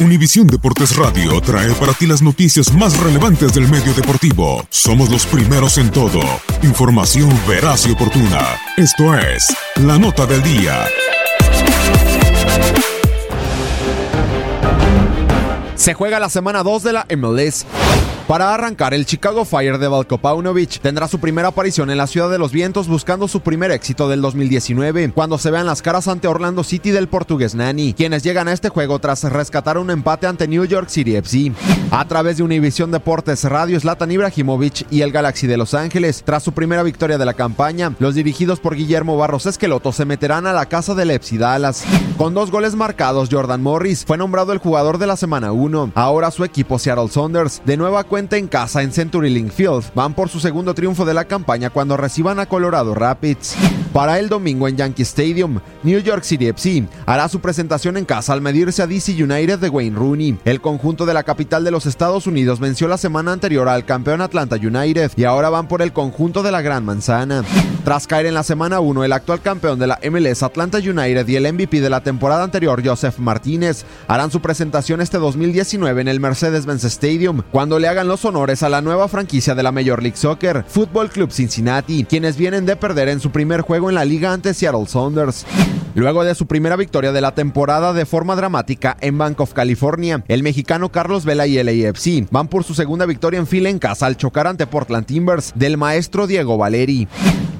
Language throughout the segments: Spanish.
Univisión Deportes Radio trae para ti las noticias más relevantes del medio deportivo. Somos los primeros en todo. Información veraz y oportuna. Esto es La Nota del Día. Se juega la semana 2 de la MLS. Para arrancar, el Chicago Fire de Valko Paunovic tendrá su primera aparición en la Ciudad de los Vientos buscando su primer éxito del 2019, cuando se vean las caras ante Orlando City del portugués Nani, quienes llegan a este juego tras rescatar un empate ante New York City FC. A través de Univision Deportes Radio, Zlatan Ibrahimovic y el Galaxy de Los Ángeles, tras su primera victoria de la campaña, los dirigidos por Guillermo Barros Esqueloto se meterán a la casa del FC Dallas. Con dos goles marcados, Jordan Morris fue nombrado el jugador de la semana 1. Ahora su equipo Seattle Saunders, de nueva cuenta en casa en Century Link Field, van por su segundo triunfo de la campaña cuando reciban a Colorado Rapids. Para el domingo en Yankee Stadium, New York City FC hará su presentación en casa al medirse a DC United de Wayne Rooney. El conjunto de la capital de los Estados Unidos venció la semana anterior al campeón Atlanta United y ahora van por el conjunto de la Gran Manzana. Tras caer en la semana 1 el actual campeón de la MLS Atlanta United y el MVP de la temporada anterior Joseph Martínez harán su presentación este 2019 en el Mercedes-Benz Stadium cuando le hagan los honores a la nueva franquicia de la Major League Soccer, Football Club Cincinnati, quienes vienen de perder en su primer juego en la liga ante Seattle Saunders. Luego de su primera victoria de la temporada de forma dramática en Bank of California, el mexicano Carlos Vela y el AFC van por su segunda victoria en fila en casa al chocar ante Portland Timbers del maestro Diego Valeri.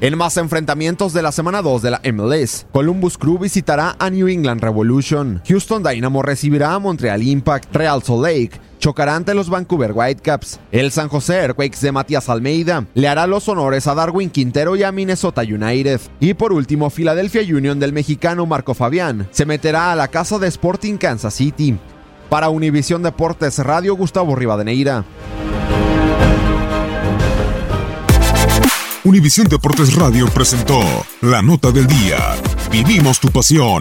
En más enfrentamientos de la semana 2 de la MLS, Columbus Crew visitará a New England Revolution, Houston Dynamo recibirá a Montreal Impact, Real Salt Lake chocará ante los Vancouver Whitecaps. El San José Earthquakes de Matías Almeida le hará los honores a Darwin Quintero y a Minnesota United. Y por último, Philadelphia Union del mexicano Marco Fabián se meterá a la casa de Sporting Kansas City. Para Univisión Deportes Radio, Gustavo Rivadeneira. Univisión Deportes Radio presentó La Nota del Día. Vivimos tu pasión.